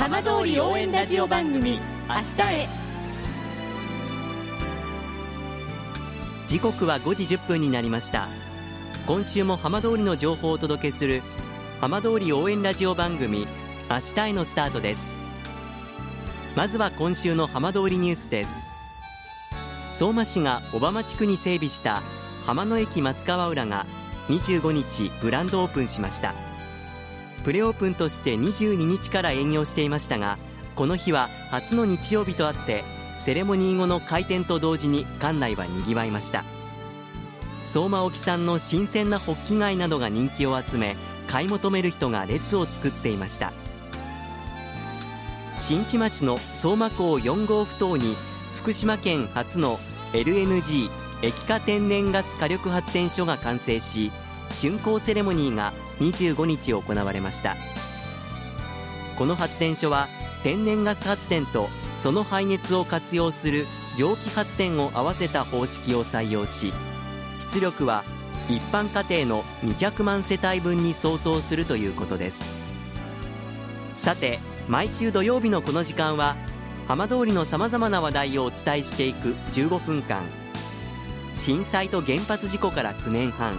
浜通り応援ラジオ番組明日へ。時刻は5時1分になりました。今週も浜通りの情報をお届けする浜通り応援ラジオ番組明日へのスタートです。まずは今週の浜通りニュースです。相馬市が小浜地区に整備した浜野駅松川浦が25日グランドオープンしました。プレオープンとして22日から営業していましたがこの日は初の日曜日とあってセレモニー後の開店と同時に館内はにぎわいました。相馬沖産の新鮮なホッキ貝などが人気を集め買い求める人が列を作っていました。新地町の相馬港4号埠頭に福島県初の LNG 液化天然ガス火力発電所が完成し竣工セレモニーが25日行われました。この発電所は天然ガス発電とその排熱を活用する蒸気発電を合わせた方式を採用し出力は一般家庭の200万世帯分に相当するということです。さて毎週土曜日のこの時間は浜通りのさまざまな話題をお伝えしていく15分間。震災と原発事故から9年半。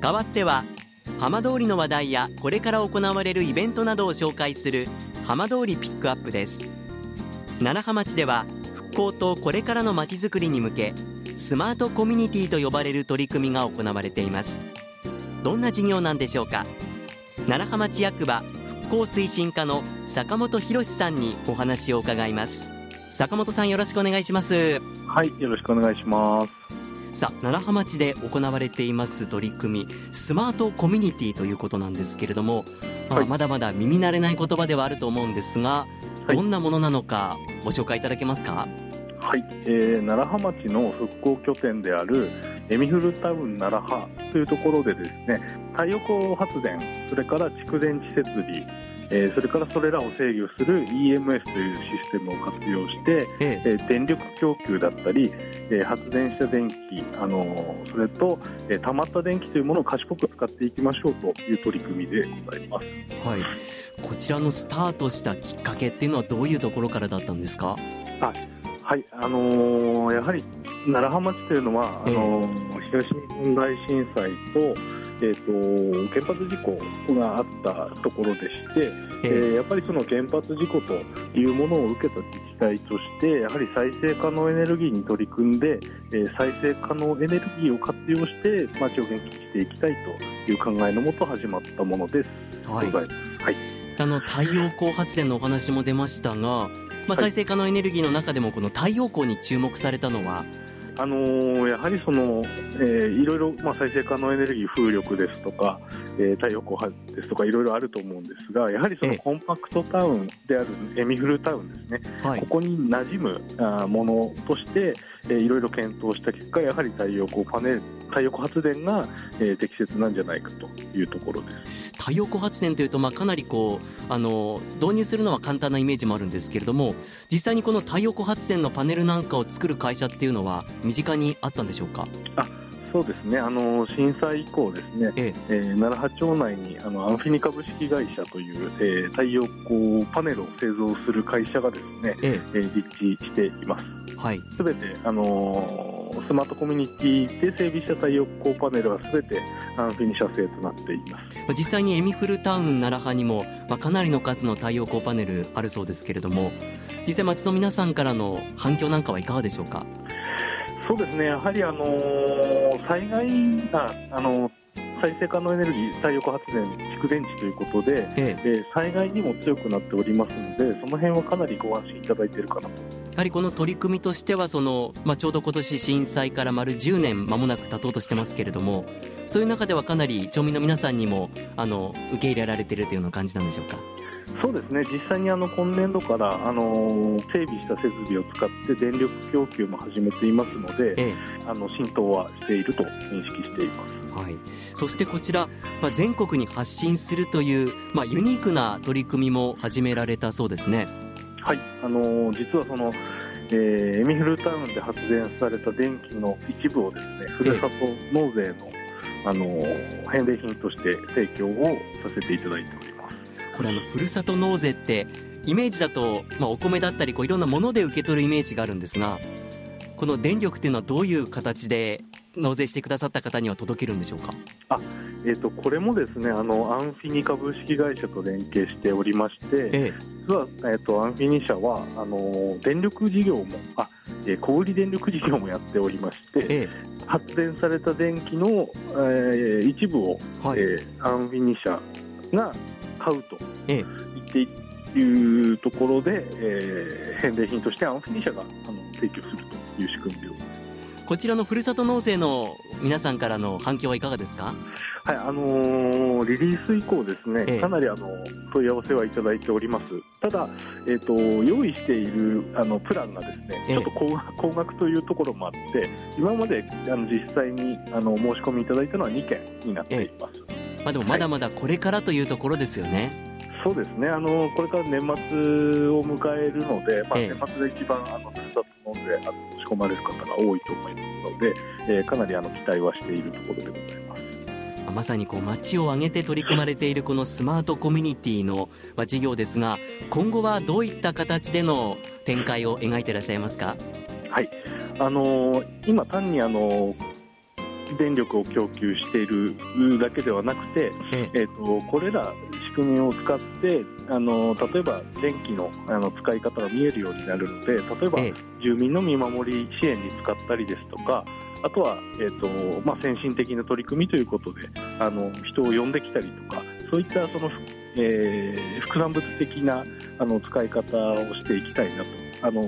代わっては浜通りの話題やこれから行われるイベントなどを紹介する浜通りピックアップです。楢葉町では復興とこれからのまちづくりに向けスマートコミュニティと呼ばれる取り組みが行われています。どんな事業なんでしょうか？楢葉町役場復興推進課の坂本博さんにお話を伺います。坂本さんよろしくお願いします。はいよろしくお願いします。さあ楢葉町で行われています取り組みスマートコミュニティということなんですけれども、まあ、まだまだ耳慣れない言葉ではあると思うんですが、はい、どんなものなのかご紹介いただけますか？はい、えー、楢葉町の復興拠点であるエミフルタウン楢葉というところでですね太陽光発電それから蓄電池設備えー、それからそれらを制御する EMS というシステムを活用して、ええ。ー、電力供給だったり、えー、発電した電気、あのー、それと、えー、溜まった電気というものを賢く使っていきましょうという取り組みでございます。はい。こちらのスタートしたきっかけっていうのはどういうところからだったんですか？あはい、あのー、やはり楢葉町というのは、あのー、東日本大震災と、えーと、原発事故があったところでして、えー、やっぱりその原発事故というものを受けた自治体としてやはり再生可能エネルギーに取り組んで、えー、再生可能エネルギーを活用して町を元気にしていきたいという考えのもと始まったものです。はい、はい、あの太陽光発電のお話も出ましたがまあ、再生可能エネルギーの中でもこの太陽光に注目されたのは、あのー、やはりその、えー、いろいろ、まあ、再生可能エネルギー、風力ですとか、えー、太陽光ですとか、いろいろあると思うんですが、やはりそのコンパクトタウンであるエミフルタウンですね、はい、ここに馴染むあものとして、えー、いろいろ検討した結果、やはり太陽光パネル、太陽光発電が、えー、適切なんじゃないかというところです。太陽光発電というと、まあ、かなりこうあの導入するのは簡単なイメージもあるんですけれども実際にこの太陽光発電のパネルなんかを作る会社っていうのは身近にあったんでしょうか？あそうですね。あの震災以降ですね、ええ。えー、楢葉町内にあのアンフィニ株式会社という、えー、太陽光パネルを製造する会社がですね、ええ。ー、立地しています。はい、すべて、あのー、スマートコミュニティで整備した太陽光パネルはすべてアンフィニ社製となっています。実際にエミフルタウン楢葉にも、まあ、かなりの数の太陽光パネルあるそうですけれども実際町の皆さんからの反響なんかはいかがでしょうか？そうですねやはり、あのー、災害あ、あのー再生可能エネルギー、太陽光発電、蓄電池ということで、ええー、災害にも強くなっておりますので、その辺はかなりご安心いただいているかなと。やはりこの取り組みとしてはその、まあ、ちょうど今年震災から丸10年まもなく経とうとしてますけれども、そういう中ではかなり町民の皆さんにもあの受け入れられているというような感じなんでしょうか？そうですね。実際にあの今年度からあの整備した設備を使って電力供給も始めていますので、ええ、あの浸透はしていると認識しています、はい、そしてこちら、まあ、全国に発信するという、まあ、ユニークな取り組みも始められたそうですね。はい。あの実はそのえー、エミフルタウンで発電された電気の一部をですねふるさと納税の、あの返礼品として提供をさせていただいてこれあのふるさと納税ってイメージだと、まあ、お米だったりこういろんなもので受け取るイメージがあるんですがこの電力っていうのはどういう形で納税してくださった方には届けるんでしょうか？あ、えーと、これもですねあのアンフィニ株式会社と連携しておりまして、ええ、実は、えーと、アンフィニ社はあの電力事業もあ、えー、小売電力事業もやっておりまして、え、発電された電気の、えー、一部を、はい、えー、アンフィニ社が買うと言っていうところで、えー、返礼品としてアンフィニ社があの提供するという仕組みでこちらのふるさと納税の皆さんからの反響はいかがですか？はいあのー、リリース以降、ですね、ええ、かなりあの問い合わせはいただいております、ただ、えーと、用意しているあのプランがですね、え、ちょっと高高額というところもあって、今まであの実際にあの申し込みいただいたのは2件になっています、まあ、でもまだまだこれからというところですよね。そうですね。あのこれから年末を迎えるので、まあ、年末が一番あのふるさと納税あの仕込まれる方が多いと思いますので、えー、かなりあの期待はしているところでございます。まさにこう街を挙げて取り組まれているこのスマートコミュニティの事業ですが今後はどういった形での展開を描いていらっしゃいますか？はい。あのー、今単にあの電力を供給しているだけではなくて、ええーとこれら組みを使ってあの例えば電気のあの使い方が見えるようになるので例えば、住民の見守り支援に使ったりですとかあとは、えーとまあ、先進的な取り組みということであの人を呼んできたりとかそういったその、えー、副産物的なあの使い方をしていきたいなとあの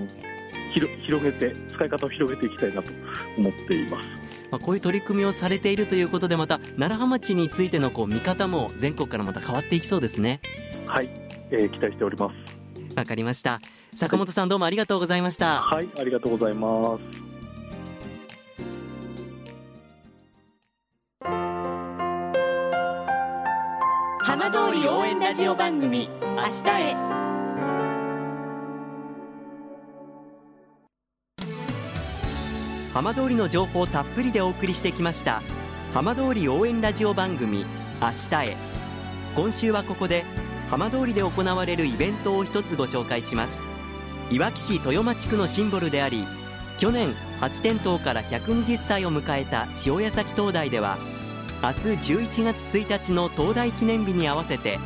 広げて使い方を広げていきたいなと思っています。まあ、こういう取り組みをされているということでまた楢葉町についてのこう見方も全国からまた変わっていきそうですね。はい、えー、期待しております。わかりました。坂本さん、どうもありがとうございました。はいありがとうございます。浜通り応援ラジオ番組明日へ浜通りの情報たっぷりでお送りしてきました。浜通り応援ラジオ番組明日へ。今週はここで浜通りで行われるイベントを一つご紹介します。いわき市豊間地区のシンボルであり去年初点灯から120歳を迎えた塩谷崎灯台では明日11月1日の灯台記念日に合わせて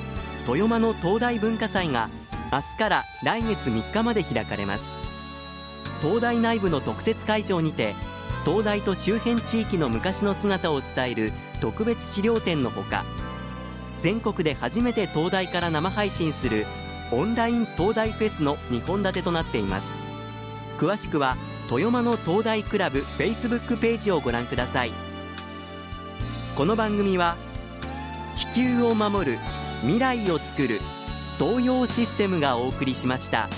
豊間の灯台文化祭が明日から来月3日まで開かれます。東大内部の特設会場にて東大と周辺地域の昔の姿を伝える特別資料展のほか全国で初めて東大から生配信するオンライン東大フェスの2本立てとなっています詳しくは豊間の東大クラブ Facebook ページをご覧くださいこの番組は地球を守る未来をつくる東洋システムがお送りしました。